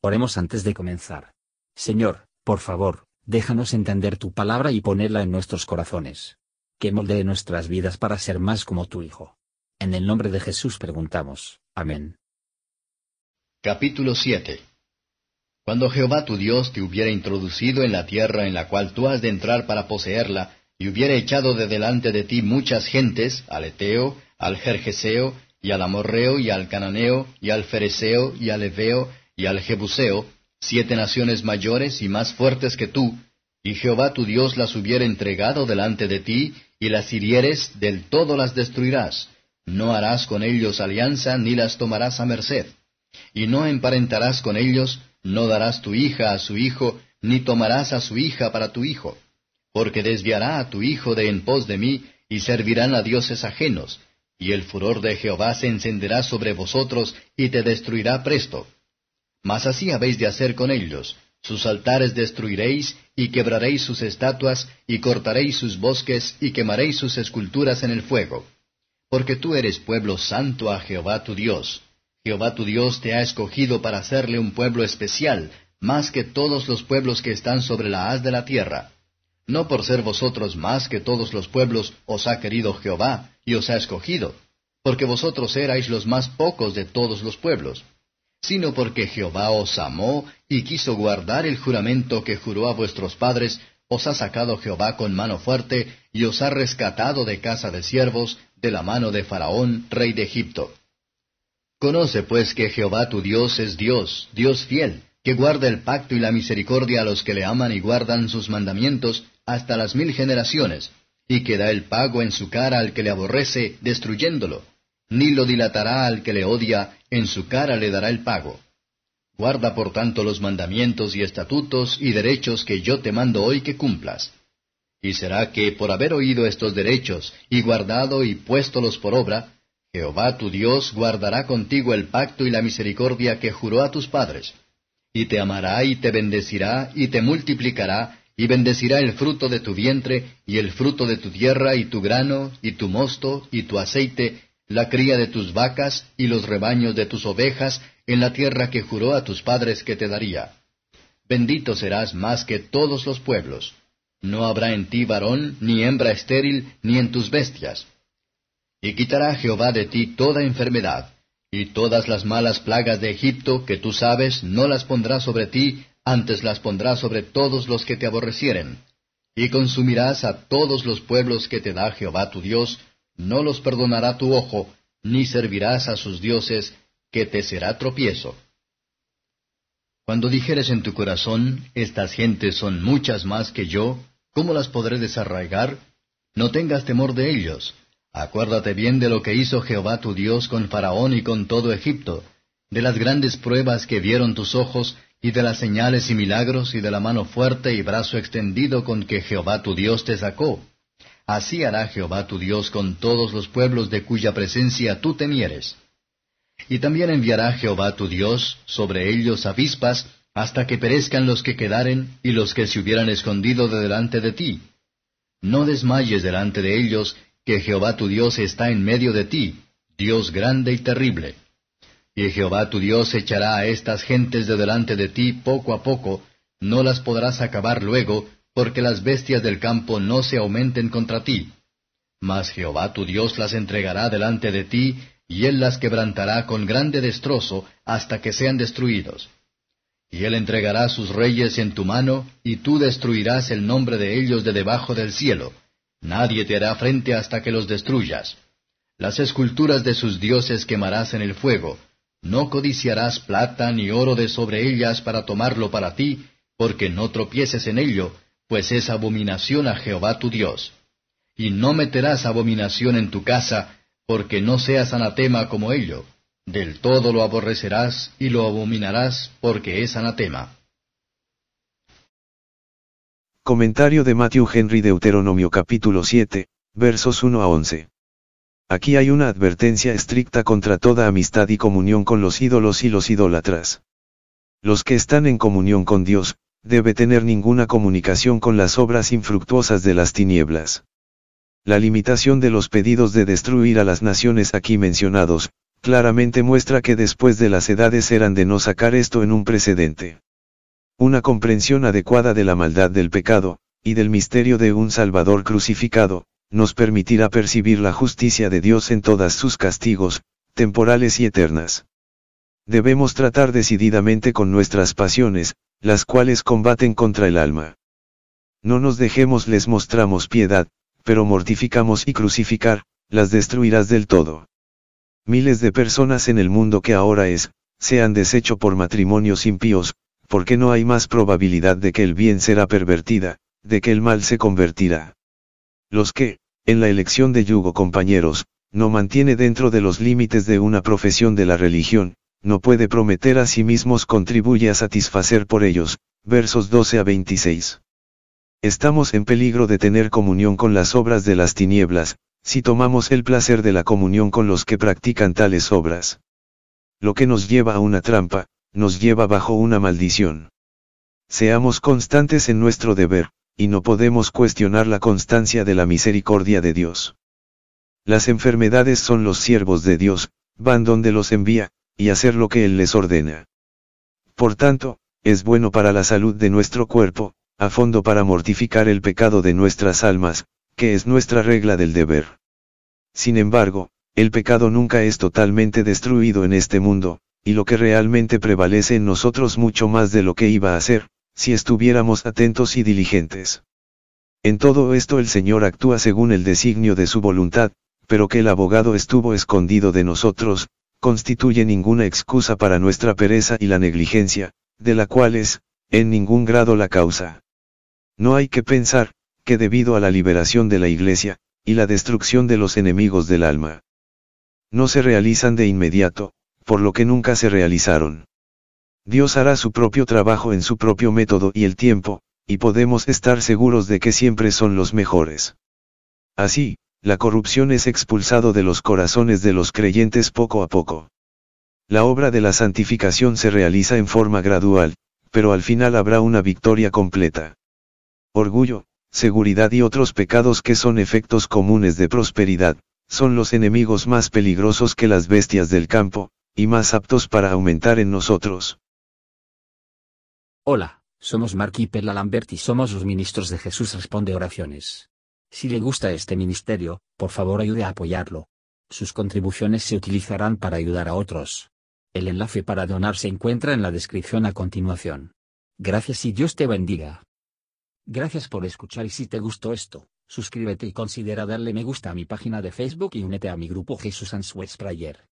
Oremos antes de comenzar. Señor, por favor, déjanos entender tu palabra y ponerla en nuestros corazones. Que moldee nuestras vidas para ser más como tu Hijo. En el nombre de Jesús preguntamos. Amén. Capítulo 7 Cuando Jehová tu Dios te hubiera introducido en la tierra en la cual tú has de entrar para poseerla, y hubiera echado de delante de ti muchas gentes, al Eteo, al Jerjeseo, y al Amorreo, y al Cananeo, y al Fereseo, y al Eveo, y al Jebuseo, siete naciones mayores y más fuertes que tú, y Jehová tu Dios las hubiera entregado delante de ti, y las hirieres, del todo las destruirás. No harás con ellos alianza, ni las tomarás a merced. Y no emparentarás con ellos, no darás tu hija a su hijo, ni tomarás a su hija para tu hijo. Porque desviará a tu hijo de en pos de mí, y servirán a dioses ajenos, y el furor de Jehová se encenderá sobre vosotros, y te destruirá presto. Mas así habéis de hacer con ellos. Sus altares destruiréis, y quebraréis sus estatuas, y cortaréis sus bosques, y quemaréis sus esculturas en el fuego. Porque tú eres pueblo santo a Jehová tu Dios. Jehová tu Dios te ha escogido para hacerle un pueblo especial, más que todos los pueblos que están sobre la haz de la tierra. No por ser vosotros más que todos los pueblos os ha querido Jehová, y os ha escogido, porque vosotros erais los más pocos de todos los pueblos sino porque Jehová os amó y quiso guardar el juramento que juró a vuestros padres, os ha sacado Jehová con mano fuerte, y os ha rescatado de casa de siervos, de la mano de Faraón, rey de Egipto. Conoce pues que Jehová tu Dios es Dios, Dios fiel, que guarda el pacto y la misericordia a los que le aman y guardan sus mandamientos hasta las mil generaciones, y que da el pago en su cara al que le aborrece, destruyéndolo ni lo dilatará al que le odia, en su cara le dará el pago. Guarda por tanto los mandamientos y estatutos y derechos que yo te mando hoy que cumplas. Y será que por haber oído estos derechos, y guardado y puéstolos por obra, Jehová tu Dios guardará contigo el pacto y la misericordia que juró a tus padres. Y te amará y te bendecirá y te multiplicará, y bendecirá el fruto de tu vientre, y el fruto de tu tierra, y tu grano, y tu mosto, y tu aceite, la cría de tus vacas y los rebaños de tus ovejas en la tierra que juró a tus padres que te daría. Bendito serás más que todos los pueblos. No habrá en ti varón, ni hembra estéril, ni en tus bestias. Y quitará Jehová de ti toda enfermedad, y todas las malas plagas de Egipto que tú sabes no las pondrá sobre ti, antes las pondrá sobre todos los que te aborrecieren. Y consumirás a todos los pueblos que te da Jehová tu Dios, no los perdonará tu ojo, ni servirás a sus dioses, que te será tropiezo. Cuando dijeres en tu corazón, estas gentes son muchas más que yo, ¿cómo las podré desarraigar? No tengas temor de ellos. Acuérdate bien de lo que hizo Jehová tu Dios con Faraón y con todo Egipto, de las grandes pruebas que vieron tus ojos, y de las señales y milagros, y de la mano fuerte y brazo extendido con que Jehová tu Dios te sacó. Así hará Jehová tu Dios con todos los pueblos de cuya presencia tú temieres. Y también enviará Jehová tu Dios sobre ellos avispas, hasta que perezcan los que quedaren y los que se hubieran escondido de delante de ti. No desmayes delante de ellos, que Jehová tu Dios está en medio de ti, Dios grande y terrible. Y Jehová tu Dios echará a estas gentes de delante de ti poco a poco, no las podrás acabar luego, porque las bestias del campo no se aumenten contra ti. Mas Jehová tu Dios las entregará delante de ti, y él las quebrantará con grande destrozo hasta que sean destruidos. Y él entregará sus reyes en tu mano, y tú destruirás el nombre de ellos de debajo del cielo. Nadie te hará frente hasta que los destruyas. Las esculturas de sus dioses quemarás en el fuego. No codiciarás plata ni oro de sobre ellas para tomarlo para ti, porque no tropieces en ello, pues es abominación a Jehová tu Dios. Y no meterás abominación en tu casa, porque no seas anatema como ello. Del todo lo aborrecerás y lo abominarás, porque es anatema. Comentario de Matthew Henry Deuteronomio capítulo 7, versos 1 a 11. Aquí hay una advertencia estricta contra toda amistad y comunión con los ídolos y los idólatras. Los que están en comunión con Dios, debe tener ninguna comunicación con las obras infructuosas de las tinieblas. La limitación de los pedidos de destruir a las naciones aquí mencionados, claramente muestra que después de las edades eran de no sacar esto en un precedente. Una comprensión adecuada de la maldad del pecado, y del misterio de un Salvador crucificado, nos permitirá percibir la justicia de Dios en todas sus castigos, temporales y eternas. Debemos tratar decididamente con nuestras pasiones, las cuales combaten contra el alma. No nos dejemos les mostramos piedad, pero mortificamos y crucificar, las destruirás del todo. Miles de personas en el mundo que ahora es, se han deshecho por matrimonios impíos, porque no hay más probabilidad de que el bien será pervertida, de que el mal se convertirá. Los que, en la elección de yugo compañeros, no mantiene dentro de los límites de una profesión de la religión, no puede prometer a sí mismos contribuye a satisfacer por ellos, versos 12 a 26. Estamos en peligro de tener comunión con las obras de las tinieblas, si tomamos el placer de la comunión con los que practican tales obras. Lo que nos lleva a una trampa, nos lleva bajo una maldición. Seamos constantes en nuestro deber, y no podemos cuestionar la constancia de la misericordia de Dios. Las enfermedades son los siervos de Dios, van donde los envía, y hacer lo que Él les ordena. Por tanto, es bueno para la salud de nuestro cuerpo, a fondo para mortificar el pecado de nuestras almas, que es nuestra regla del deber. Sin embargo, el pecado nunca es totalmente destruido en este mundo, y lo que realmente prevalece en nosotros mucho más de lo que iba a ser, si estuviéramos atentos y diligentes. En todo esto el Señor actúa según el designio de su voluntad, pero que el abogado estuvo escondido de nosotros, constituye ninguna excusa para nuestra pereza y la negligencia, de la cual es, en ningún grado la causa. No hay que pensar, que debido a la liberación de la Iglesia, y la destrucción de los enemigos del alma, no se realizan de inmediato, por lo que nunca se realizaron. Dios hará su propio trabajo en su propio método y el tiempo, y podemos estar seguros de que siempre son los mejores. Así, la corrupción es expulsado de los corazones de los creyentes poco a poco. La obra de la santificación se realiza en forma gradual, pero al final habrá una victoria completa. Orgullo, seguridad y otros pecados que son efectos comunes de prosperidad, son los enemigos más peligrosos que las bestias del campo, y más aptos para aumentar en nosotros. Hola, somos Mark Perla Lambert y somos los ministros de Jesús Responde Oraciones. Si le gusta este ministerio, por favor ayude a apoyarlo. Sus contribuciones se utilizarán para ayudar a otros. El enlace para donar se encuentra en la descripción a continuación. Gracias y Dios te bendiga. Gracias por escuchar y si te gustó esto, suscríbete y considera darle me gusta a mi página de Facebook y únete a mi grupo Jesús Answers Prayer.